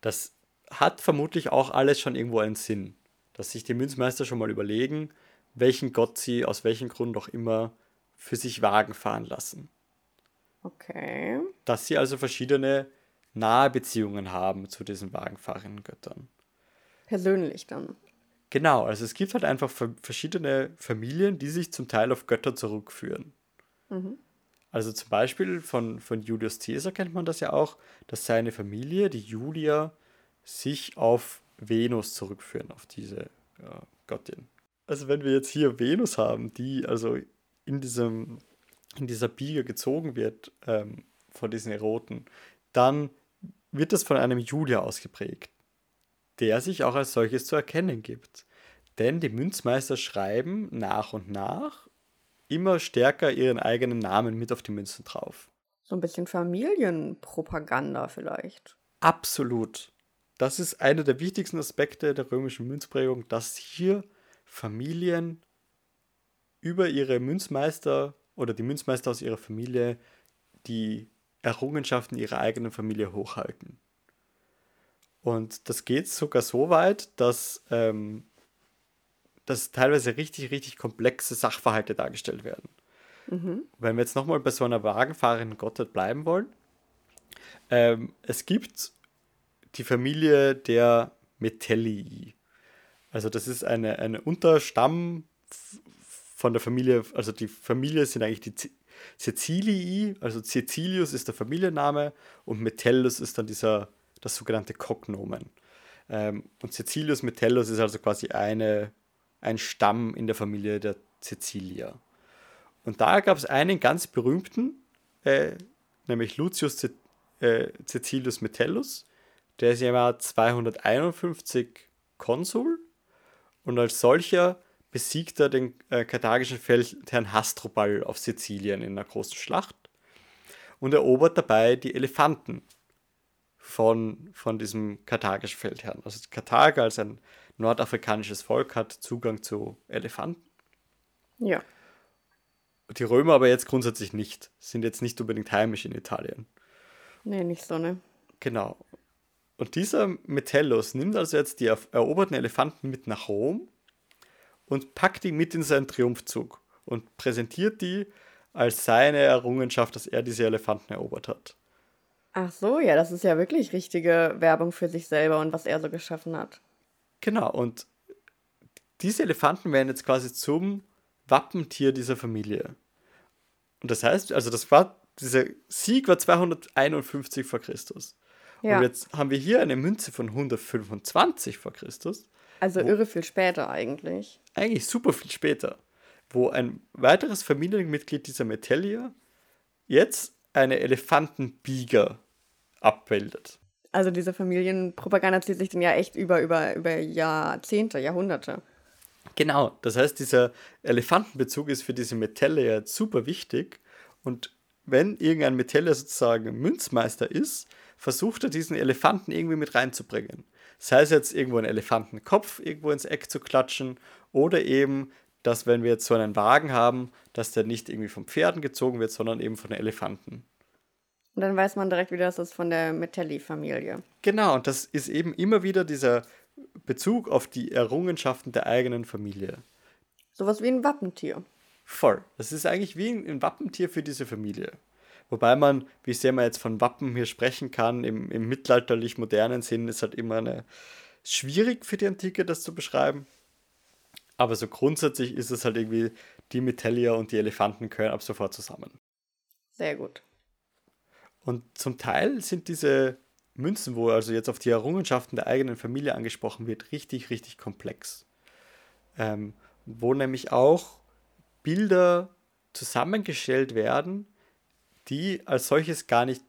Das hat vermutlich auch alles schon irgendwo einen Sinn, dass sich die Münzmeister schon mal überlegen, welchen Gott sie aus welchem Grund auch immer für sich Wagen fahren lassen. Okay. Dass sie also verschiedene nahe Beziehungen haben zu diesen wagenfahrenden Göttern. Persönlich dann. Genau, also es gibt halt einfach verschiedene Familien, die sich zum Teil auf Götter zurückführen. Mhm. Also zum Beispiel von, von Julius Caesar kennt man das ja auch, dass seine Familie, die Julia, sich auf Venus zurückführen, auf diese ja, Göttin. Also wenn wir jetzt hier Venus haben, die also in diesem in dieser Biege gezogen wird ähm, von diesen Eroten, dann wird das von einem Julia ausgeprägt, der sich auch als solches zu erkennen gibt. Denn die Münzmeister schreiben nach und nach immer stärker ihren eigenen Namen mit auf die Münzen drauf. So ein bisschen Familienpropaganda vielleicht. Absolut. Das ist einer der wichtigsten Aspekte der römischen Münzprägung, dass hier Familien über ihre Münzmeister oder die Münzmeister aus ihrer Familie die Errungenschaften ihrer eigenen Familie hochhalten. Und das geht sogar so weit, dass, ähm, dass teilweise richtig, richtig komplexe Sachverhalte dargestellt werden. Mhm. Wenn wir jetzt nochmal bei so einer wagenfahrenden Gottheit bleiben wollen, ähm, es gibt die Familie der Metellii. Also das ist eine, eine Unterstamm von der Familie, also die Familie sind eigentlich die Cecilii, also Cecilius ist der Familienname und Metellus ist dann dieser, das sogenannte Cognomen. Ähm, und Cecilius Metellus ist also quasi eine, ein Stamm in der Familie der Cecilia. Und da gab es einen ganz berühmten, äh, nämlich Lucius Ce äh, Cecilius Metellus, der ist im Jahr 251 Konsul und als solcher besiegt er den äh, karthagischen Feldherrn Hasdrubal auf Sizilien in einer großen Schlacht und erobert dabei die Elefanten von, von diesem karthagischen Feldherrn. Also Karthager als ein nordafrikanisches Volk hat Zugang zu Elefanten. Ja. Die Römer aber jetzt grundsätzlich nicht, sind jetzt nicht unbedingt heimisch in Italien. Nee, nicht so, ne? Genau. Und dieser Metellus nimmt also jetzt die eroberten Elefanten mit nach Rom und packt die mit in seinen Triumphzug und präsentiert die als seine Errungenschaft, dass er diese Elefanten erobert hat. Ach so, ja, das ist ja wirklich richtige Werbung für sich selber und was er so geschaffen hat. Genau, und diese Elefanten werden jetzt quasi zum Wappentier dieser Familie. Und das heißt, also das war, dieser Sieg war 251 vor Christus. Ja. Und jetzt haben wir hier eine Münze von 125 vor Christus. Also wo, irre viel später eigentlich. Eigentlich super viel später. Wo ein weiteres Familienmitglied dieser Metellier jetzt eine Elefantenbieger abbildet. Also diese Familienpropaganda zieht sich dann ja echt über, über, über Jahrzehnte, Jahrhunderte. Genau, das heißt, dieser Elefantenbezug ist für diese Metalle super wichtig. Und wenn irgendein Metalle sozusagen Münzmeister ist, versucht er diesen Elefanten irgendwie mit reinzubringen. Sei es jetzt irgendwo einen Elefantenkopf irgendwo ins Eck zu klatschen oder eben, dass wenn wir jetzt so einen Wagen haben, dass der nicht irgendwie von Pferden gezogen wird, sondern eben von Elefanten. Und dann weiß man direkt wieder, das ist von der Metelli-Familie. Genau, und das ist eben immer wieder dieser Bezug auf die Errungenschaften der eigenen Familie. Sowas wie ein Wappentier. Voll. Das ist eigentlich wie ein Wappentier für diese Familie. Wobei man, wie sehr man jetzt von Wappen hier sprechen kann, im, im mittelalterlich-modernen Sinn ist halt immer eine schwierig für die Antike, das zu beschreiben. Aber so grundsätzlich ist es halt irgendwie, die Metellier und die Elefanten gehören ab sofort zusammen. Sehr gut. Und zum Teil sind diese Münzen, wo also jetzt auf die Errungenschaften der eigenen Familie angesprochen wird, richtig, richtig komplex. Ähm, wo nämlich auch Bilder zusammengestellt werden, die als solches gar nicht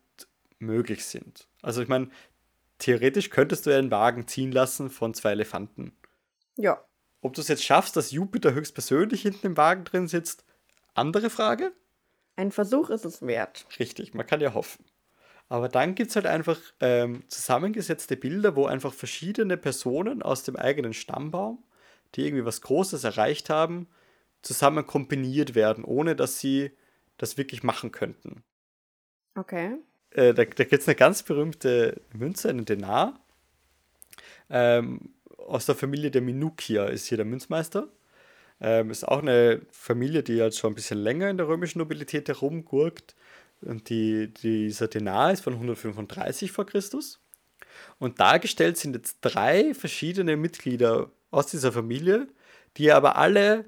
möglich sind. Also ich meine, theoretisch könntest du einen Wagen ziehen lassen von zwei Elefanten. Ja. Ob du es jetzt schaffst, dass Jupiter höchstpersönlich hinten im Wagen drin sitzt, andere Frage. Ein Versuch ist es wert. Richtig, man kann ja hoffen. Aber dann gibt es halt einfach ähm, zusammengesetzte Bilder, wo einfach verschiedene Personen aus dem eigenen Stammbaum, die irgendwie was Großes erreicht haben, zusammen kombiniert werden, ohne dass sie das wirklich machen könnten. Okay. Äh, da da gibt es eine ganz berühmte Münze, einen Denar. Ähm, aus der Familie der Minukia ist hier der Münzmeister. Ähm, ist auch eine Familie, die halt schon ein bisschen länger in der römischen Nobilität herumgurkt. Und die, dieser Denar ist von 135 vor Christus. Und dargestellt sind jetzt drei verschiedene Mitglieder aus dieser Familie, die aber alle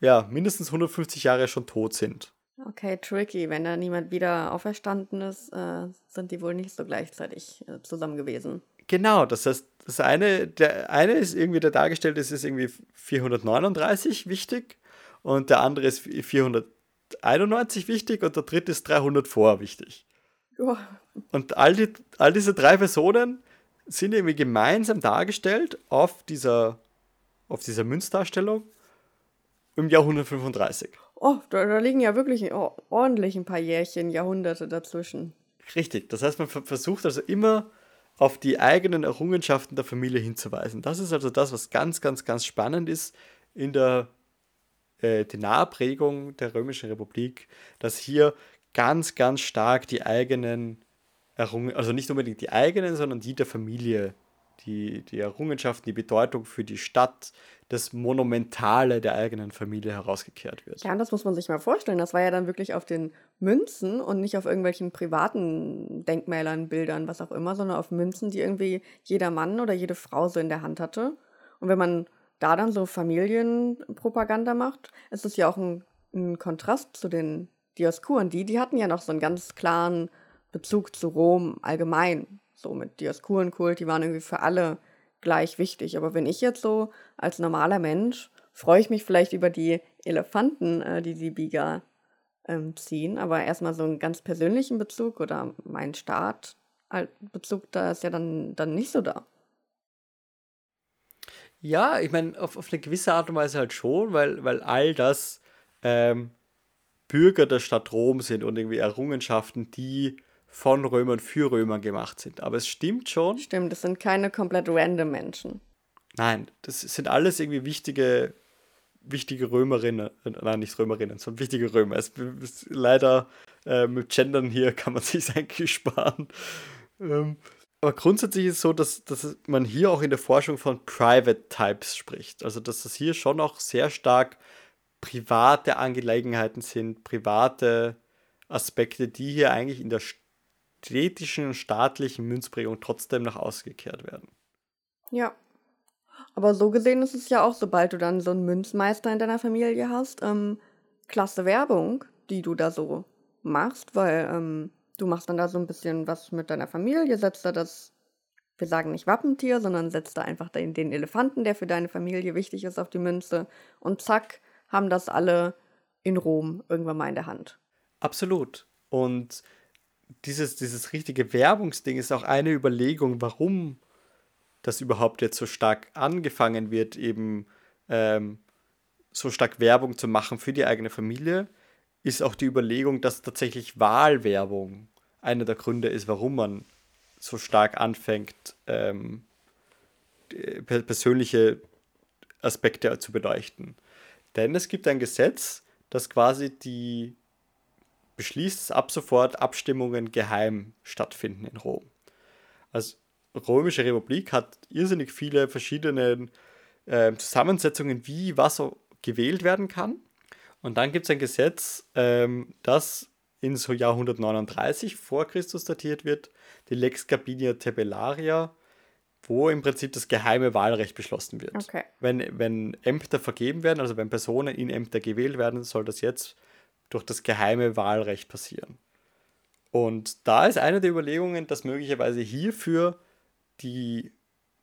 ja, mindestens 150 Jahre schon tot sind. Okay, tricky. Wenn da niemand wieder auferstanden ist, äh, sind die wohl nicht so gleichzeitig äh, zusammen gewesen. Genau, das heißt, das eine, der eine ist irgendwie, der dargestellt ist, ist irgendwie 439 wichtig und der andere ist 491 wichtig und der dritte ist 300 vor wichtig. Oh. Und all, die, all diese drei Personen sind irgendwie gemeinsam dargestellt auf dieser, auf dieser Münzdarstellung im Jahr 135. Oh, da, da liegen ja wirklich ordentlich ein paar Jährchen, Jahrhunderte dazwischen. Richtig, das heißt, man versucht also immer auf die eigenen Errungenschaften der Familie hinzuweisen. Das ist also das, was ganz, ganz, ganz spannend ist in der äh, Denarprägung der Römischen Republik, dass hier ganz, ganz stark die eigenen Errungenschaften, also nicht unbedingt die eigenen, sondern die der Familie, die, die Errungenschaften, die Bedeutung für die Stadt, das Monumentale der eigenen Familie herausgekehrt wird. Ja, das muss man sich mal vorstellen. Das war ja dann wirklich auf den Münzen und nicht auf irgendwelchen privaten Denkmälern, Bildern, was auch immer, sondern auf Münzen, die irgendwie jeder Mann oder jede Frau so in der Hand hatte. Und wenn man da dann so Familienpropaganda macht, ist es ja auch ein, ein Kontrast zu den Dioskuren. Die, die hatten ja noch so einen ganz klaren Bezug zu Rom allgemein. So mit Dioskurenkult, die waren irgendwie für alle gleich wichtig. Aber wenn ich jetzt so als normaler Mensch freue ich mich vielleicht über die Elefanten, äh, die die Biga ähm, ziehen, aber erstmal so einen ganz persönlichen Bezug oder mein Startbezug, da ist ja dann, dann nicht so da. Ja, ich meine, auf, auf eine gewisse Art und Weise halt schon, weil, weil all das ähm, Bürger der Stadt Rom sind und irgendwie Errungenschaften, die von Römern für Römer gemacht sind. Aber es stimmt schon. Stimmt, das sind keine komplett random Menschen. Nein, das sind alles irgendwie wichtige, wichtige Römerinnen, nein, nicht Römerinnen, sondern wichtige Römer. Es, es, leider äh, mit Gendern hier kann man sich eigentlich sparen. Ähm, aber grundsätzlich ist es so, dass, dass man hier auch in der Forschung von Private Types spricht. Also dass das hier schon auch sehr stark private Angelegenheiten sind, private Aspekte, die hier eigentlich in der städtischen, staatlichen Münzprägung trotzdem nach ausgekehrt werden. Ja. Aber so gesehen ist es ja auch, sobald du dann so einen Münzmeister in deiner Familie hast, ähm, klasse Werbung, die du da so machst, weil ähm, du machst dann da so ein bisschen was mit deiner Familie, setzt da das, wir sagen nicht Wappentier, sondern setzt da einfach den, den Elefanten, der für deine Familie wichtig ist, auf die Münze und zack, haben das alle in Rom irgendwann mal in der Hand. Absolut. Und dieses, dieses richtige Werbungsding ist auch eine Überlegung, warum das überhaupt jetzt so stark angefangen wird, eben ähm, so stark Werbung zu machen für die eigene Familie, ist auch die Überlegung, dass tatsächlich Wahlwerbung einer der Gründe ist, warum man so stark anfängt, ähm, persönliche Aspekte zu beleuchten. Denn es gibt ein Gesetz, das quasi die beschließt, dass ab sofort Abstimmungen geheim stattfinden in Rom. Also Römische Republik hat irrsinnig viele verschiedene äh, Zusammensetzungen, wie was gewählt werden kann. Und dann gibt es ein Gesetz, ähm, das in so Jahr 139 vor Christus datiert wird, die Lex Gabinia Tabellaria, wo im Prinzip das geheime Wahlrecht beschlossen wird. Okay. Wenn, wenn Ämter vergeben werden, also wenn Personen in Ämter gewählt werden, soll das jetzt durch das geheime Wahlrecht passieren. Und da ist eine der Überlegungen, dass möglicherweise hierfür die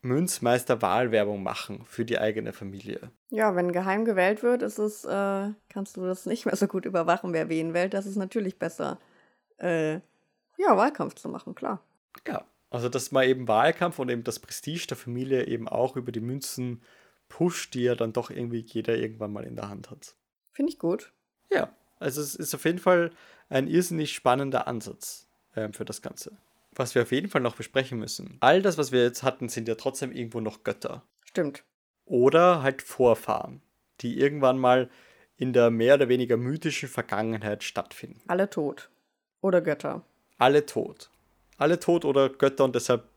Münzmeister Wahlwerbung machen für die eigene Familie. Ja, wenn geheim gewählt wird, ist es, äh, kannst du das nicht mehr so gut überwachen, wer wen wählt. Das ist natürlich besser, äh, ja, Wahlkampf zu machen, klar. Ja, also dass man eben Wahlkampf und eben das Prestige der Familie eben auch über die Münzen pusht, die ja dann doch irgendwie jeder irgendwann mal in der Hand hat. Finde ich gut. Ja, also es ist auf jeden Fall ein irrsinnig spannender Ansatz äh, für das Ganze. Was wir auf jeden Fall noch besprechen müssen. All das, was wir jetzt hatten, sind ja trotzdem irgendwo noch Götter. Stimmt. Oder halt Vorfahren, die irgendwann mal in der mehr oder weniger mythischen Vergangenheit stattfinden. Alle tot. Oder Götter. Alle tot. Alle tot oder Götter und deshalb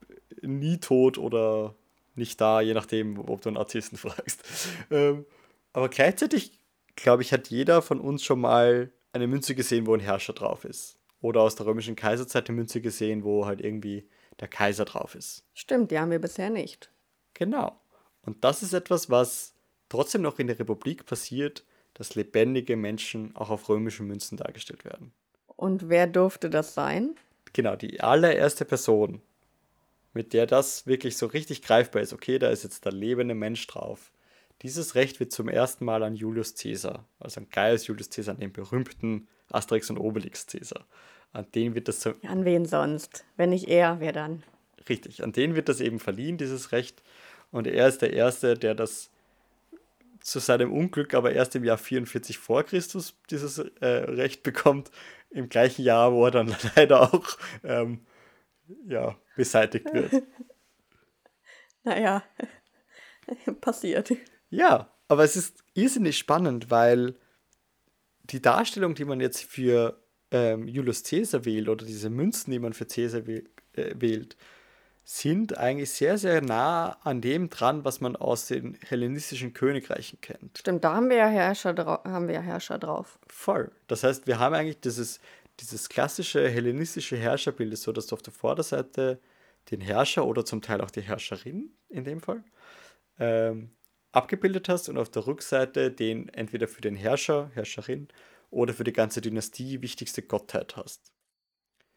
nie tot oder nicht da, je nachdem, ob du einen Artisten fragst. Ähm, aber gleichzeitig glaube ich, hat jeder von uns schon mal eine Münze gesehen, wo ein Herrscher drauf ist. Oder aus der römischen Kaiserzeit eine Münze gesehen, wo halt irgendwie der Kaiser drauf ist. Stimmt, die haben wir bisher nicht. Genau. Und das ist etwas, was trotzdem noch in der Republik passiert, dass lebendige Menschen auch auf römischen Münzen dargestellt werden. Und wer durfte das sein? Genau, die allererste Person, mit der das wirklich so richtig greifbar ist. Okay, da ist jetzt der lebende Mensch drauf. Dieses Recht wird zum ersten Mal an Julius Caesar, also an Gaius Julius Caesar, an den berühmten Asterix und Obelix Caesar. An den wird das. An wen sonst? Wenn nicht er, wer dann? Richtig, an den wird das eben verliehen, dieses Recht. Und er ist der Erste, der das zu seinem Unglück aber erst im Jahr 44 vor Christus dieses äh, Recht bekommt, im gleichen Jahr, wo er dann leider auch ähm, ja, beseitigt wird. naja, passiert. Ja, aber es ist irrsinnig spannend, weil die Darstellung, die man jetzt für ähm, Julius Caesar wählt oder diese Münzen, die man für Caesar wähl, äh, wählt, sind eigentlich sehr, sehr nah an dem dran, was man aus den hellenistischen Königreichen kennt. Stimmt, da haben wir ja Herrscher, drau haben wir ja Herrscher drauf. Voll. Das heißt, wir haben eigentlich dieses, dieses klassische hellenistische Herrscherbild, so dass du auf der Vorderseite den Herrscher oder zum Teil auch die Herrscherin in dem Fall ähm, abgebildet hast und auf der Rückseite den entweder für den Herrscher, Herrscherin oder für die ganze Dynastie wichtigste Gottheit hast.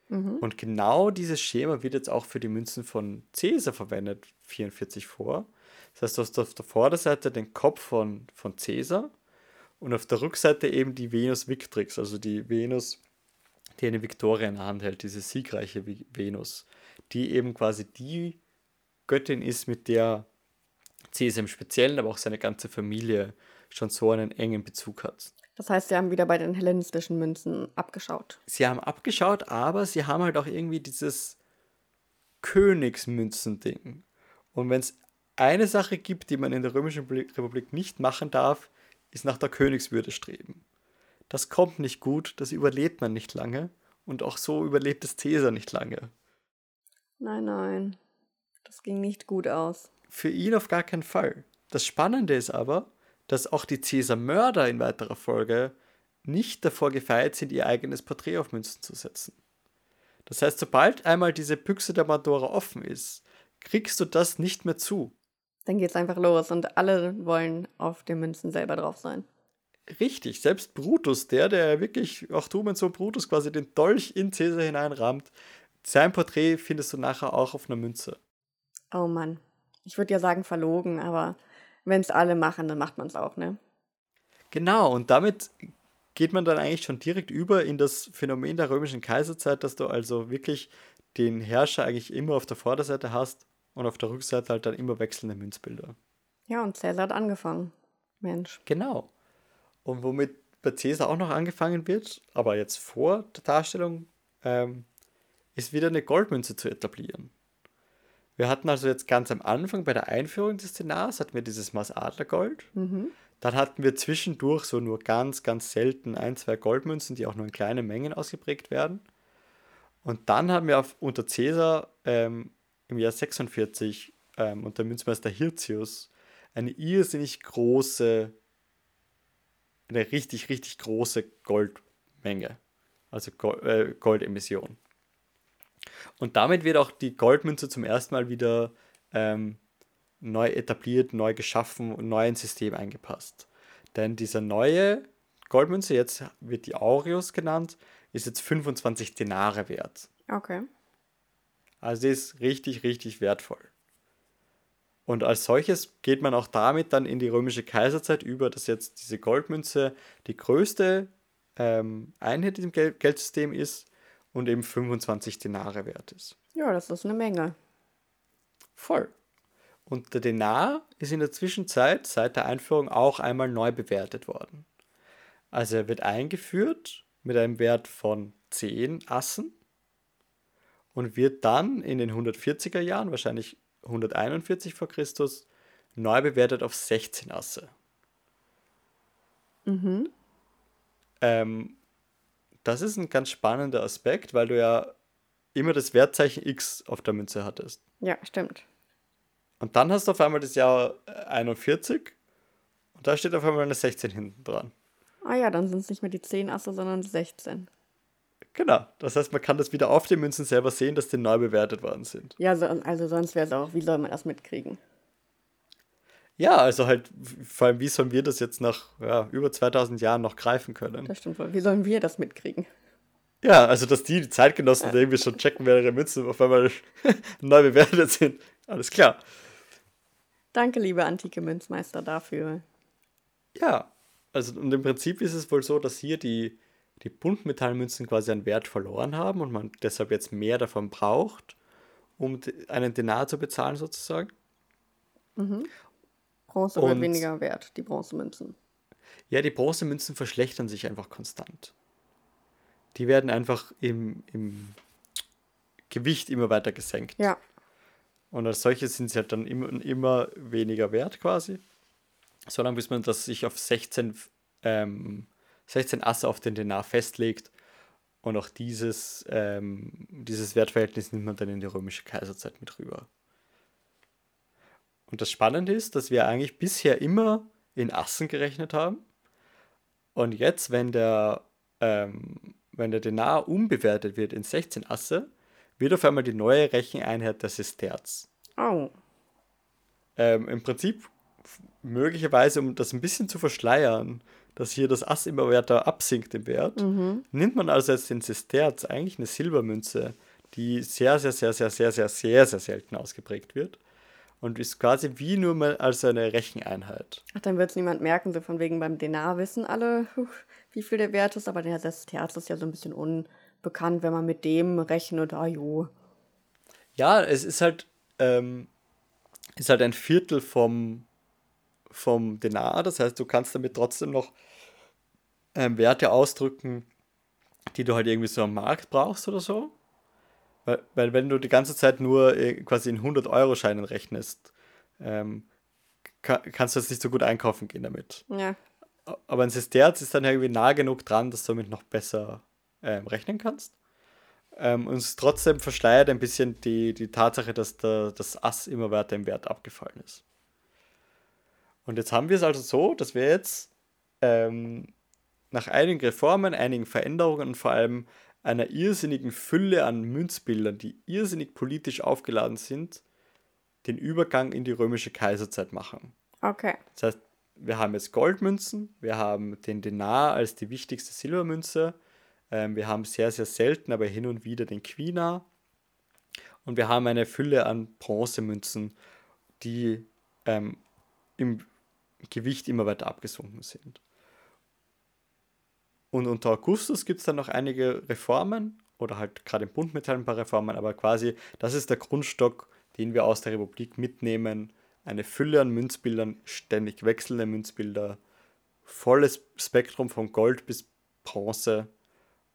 Mhm. Und genau dieses Schema wird jetzt auch für die Münzen von Caesar verwendet, 44 vor. Das heißt, du hast auf der Vorderseite den Kopf von, von Caesar und auf der Rückseite eben die Venus Victrix, also die Venus, die eine Viktoria in der Hand hält, diese siegreiche Venus, die eben quasi die Göttin ist, mit der Caesar im Speziellen, aber auch seine ganze Familie schon so einen engen Bezug hat. Das heißt, sie haben wieder bei den hellenistischen Münzen abgeschaut. Sie haben abgeschaut, aber sie haben halt auch irgendwie dieses Königsmünzen-Ding. Und wenn es eine Sache gibt, die man in der Römischen Republik nicht machen darf, ist nach der Königswürde streben. Das kommt nicht gut, das überlebt man nicht lange. Und auch so überlebt es Caesar nicht lange. Nein, nein. Das ging nicht gut aus. Für ihn auf gar keinen Fall. Das Spannende ist aber, dass auch die Caesar-Mörder in weiterer Folge nicht davor gefeit sind, ihr eigenes Porträt auf Münzen zu setzen. Das heißt, sobald einmal diese Büchse der Pandora offen ist, kriegst du das nicht mehr zu. Dann geht's einfach los und alle wollen auf den Münzen selber drauf sein. Richtig, selbst Brutus, der, der wirklich, auch du, mein Sohn Brutus, quasi den Dolch in Caesar hineinrammt, sein Porträt findest du nachher auch auf einer Münze. Oh Mann. Ich würde ja sagen verlogen, aber wenn es alle machen, dann macht man es auch, ne? Genau, und damit geht man dann eigentlich schon direkt über in das Phänomen der römischen Kaiserzeit, dass du also wirklich den Herrscher eigentlich immer auf der Vorderseite hast und auf der Rückseite halt dann immer wechselnde Münzbilder. Ja, und Cäsar hat angefangen. Mensch. Genau. Und womit bei Cäsar auch noch angefangen wird, aber jetzt vor der Darstellung, ähm, ist wieder eine Goldmünze zu etablieren. Wir hatten also jetzt ganz am Anfang bei der Einführung des Denars hatten wir dieses Maßadlergold. Mhm. Dann hatten wir zwischendurch so nur ganz, ganz selten ein, zwei Goldmünzen, die auch nur in kleinen Mengen ausgeprägt werden. Und dann haben wir auf, unter Caesar ähm, im Jahr 46 ähm, unter Münzmeister Hirtius eine irrsinnig große, eine richtig, richtig große Goldmenge, also Gold, äh, Goldemission. Und damit wird auch die Goldmünze zum ersten Mal wieder ähm, neu etabliert, neu geschaffen und neu ins System eingepasst. Denn diese neue Goldmünze, jetzt wird die Aureus genannt, ist jetzt 25 Denare wert. Okay. Also die ist richtig, richtig wertvoll. Und als solches geht man auch damit dann in die römische Kaiserzeit über, dass jetzt diese Goldmünze die größte ähm, Einheit im Geld Geldsystem ist und eben 25 Denare wert ist. Ja, das ist eine Menge. Voll. Und der Denar ist in der Zwischenzeit seit der Einführung auch einmal neu bewertet worden. Also er wird eingeführt mit einem Wert von 10 Assen und wird dann in den 140er Jahren, wahrscheinlich 141 vor Christus, neu bewertet auf 16 Asse. Mhm. Ähm, das ist ein ganz spannender Aspekt, weil du ja immer das Wertzeichen X auf der Münze hattest. Ja, stimmt. Und dann hast du auf einmal das Jahr 41 und da steht auf einmal eine 16 hinten dran. Ah ja, dann sind es nicht mehr die 10 Asse, sondern 16. Genau. Das heißt, man kann das wieder auf den Münzen selber sehen, dass die neu bewertet worden sind. Ja, so, also sonst wäre es auch, wie soll man das mitkriegen? Ja, also halt, vor allem, wie sollen wir das jetzt nach ja, über 2000 Jahren noch greifen können? Das stimmt wohl. Wie sollen wir das mitkriegen? Ja, also, dass die, die Zeitgenossen irgendwie schon checken, wer ihre Münzen auf einmal neu bewertet sind. Alles klar. Danke, liebe antike Münzmeister, dafür. Ja, also und im Prinzip ist es wohl so, dass hier die, die Buntmetallmünzen quasi an Wert verloren haben und man deshalb jetzt mehr davon braucht, um einen Denar zu bezahlen, sozusagen. Mhm. Bronze wird weniger wert, die Bronzemünzen. Ja, die Bronzemünzen verschlechtern sich einfach konstant. Die werden einfach im, im Gewicht immer weiter gesenkt. Ja. Und als solche sind sie halt dann immer, immer weniger wert quasi. Solange bis man das sich auf 16, ähm, 16 Asse auf den Denar festlegt Und auch dieses, ähm, dieses Wertverhältnis nimmt man dann in die römische Kaiserzeit mit rüber. Und das Spannende ist, dass wir eigentlich bisher immer in Assen gerechnet haben. Und jetzt, wenn der, ähm, wenn der Denar umbewertet wird in 16 Asse, wird auf einmal die neue Recheneinheit der Sesterz. Oh. Ähm, Im Prinzip möglicherweise, um das ein bisschen zu verschleiern, dass hier das Ass immer weiter absinkt im Wert, mhm. nimmt man also jetzt den Sesterz, eigentlich eine Silbermünze, die sehr, sehr, sehr, sehr, sehr, sehr, sehr, sehr selten ausgeprägt wird und ist quasi wie nur mal als eine Recheneinheit. Ach, dann wird es niemand merken, so von wegen beim Denar wissen alle, wie viel der Wert ist, aber der Sesterz ist ja so ein bisschen unbekannt, wenn man mit dem rechnet, ah jo. Ja, es ist halt, ähm, ist halt ein Viertel vom, vom Denar. Das heißt, du kannst damit trotzdem noch ähm, Werte ausdrücken, die du halt irgendwie so am Markt brauchst oder so. Weil, weil wenn du die ganze Zeit nur äh, quasi in 100-Euro-Scheinen rechnest, ähm, kann, kannst du jetzt nicht so gut einkaufen gehen damit. Ja. Aber ein Sesterz ist dann irgendwie nah genug dran, dass du damit noch besser ähm, rechnen kannst. Ähm, und es trotzdem verschleiert ein bisschen die, die Tatsache, dass der, das Ass immer weiter im Wert abgefallen ist. Und jetzt haben wir es also so, dass wir jetzt ähm, nach einigen Reformen, einigen Veränderungen und vor allem einer irrsinnigen Fülle an Münzbildern, die irrsinnig politisch aufgeladen sind, den Übergang in die römische Kaiserzeit machen. Okay. Das heißt, wir haben jetzt Goldmünzen, wir haben den Denar als die wichtigste Silbermünze, ähm, wir haben sehr, sehr selten, aber hin und wieder den Quina und wir haben eine Fülle an Bronzemünzen, die ähm, im Gewicht immer weiter abgesunken sind. Und unter Augustus gibt es dann noch einige Reformen oder halt gerade im Bundmetall ein paar Reformen, aber quasi das ist der Grundstock, den wir aus der Republik mitnehmen. Eine Fülle an Münzbildern, ständig wechselnde Münzbilder, volles Spektrum von Gold bis Bronze.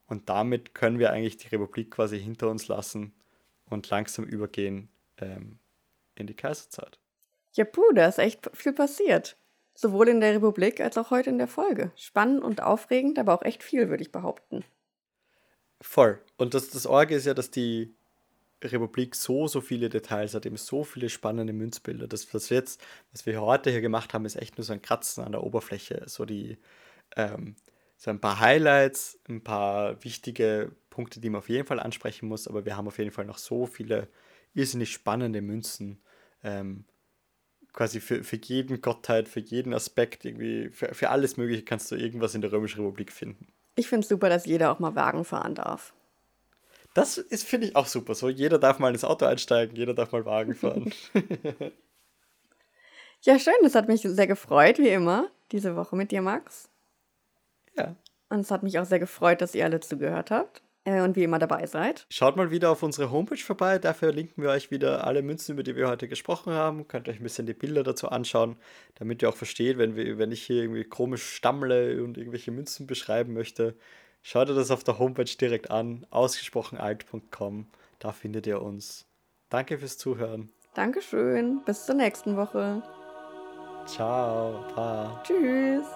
Und damit können wir eigentlich die Republik quasi hinter uns lassen und langsam übergehen ähm, in die Kaiserzeit. Ja, puh, da ist echt viel passiert. Sowohl in der Republik als auch heute in der Folge. Spannend und aufregend, aber auch echt viel, würde ich behaupten. Voll. Und das, das Orge ist ja, dass die Republik so, so viele Details hat, eben so viele spannende Münzbilder. Das, was wir jetzt, was wir heute hier gemacht haben, ist echt nur so ein Kratzen an der Oberfläche. So die, ähm, so ein paar Highlights, ein paar wichtige Punkte, die man auf jeden Fall ansprechen muss, aber wir haben auf jeden Fall noch so viele irrsinnig spannende Münzen. Ähm, quasi für, für jeden Gottheit, für jeden Aspekt, irgendwie, für, für alles Mögliche kannst du irgendwas in der Römischen Republik finden. Ich finde es super, dass jeder auch mal Wagen fahren darf. Das ist, finde ich, auch super. So, jeder darf mal ins Auto einsteigen, jeder darf mal Wagen fahren. ja, schön, das hat mich sehr gefreut, wie immer, diese Woche mit dir, Max. Ja. Und es hat mich auch sehr gefreut, dass ihr alle zugehört habt und wie immer dabei seid. Schaut mal wieder auf unsere Homepage vorbei. Dafür linken wir euch wieder alle Münzen, über die wir heute gesprochen haben. Könnt euch ein bisschen die Bilder dazu anschauen, damit ihr auch versteht, wenn, wir, wenn ich hier irgendwie komisch stammle und irgendwelche Münzen beschreiben möchte. Schaut ihr das auf der Homepage direkt an, ausgesprochenalt.com. Da findet ihr uns. Danke fürs Zuhören. Dankeschön. Bis zur nächsten Woche. Ciao. Pa. Tschüss.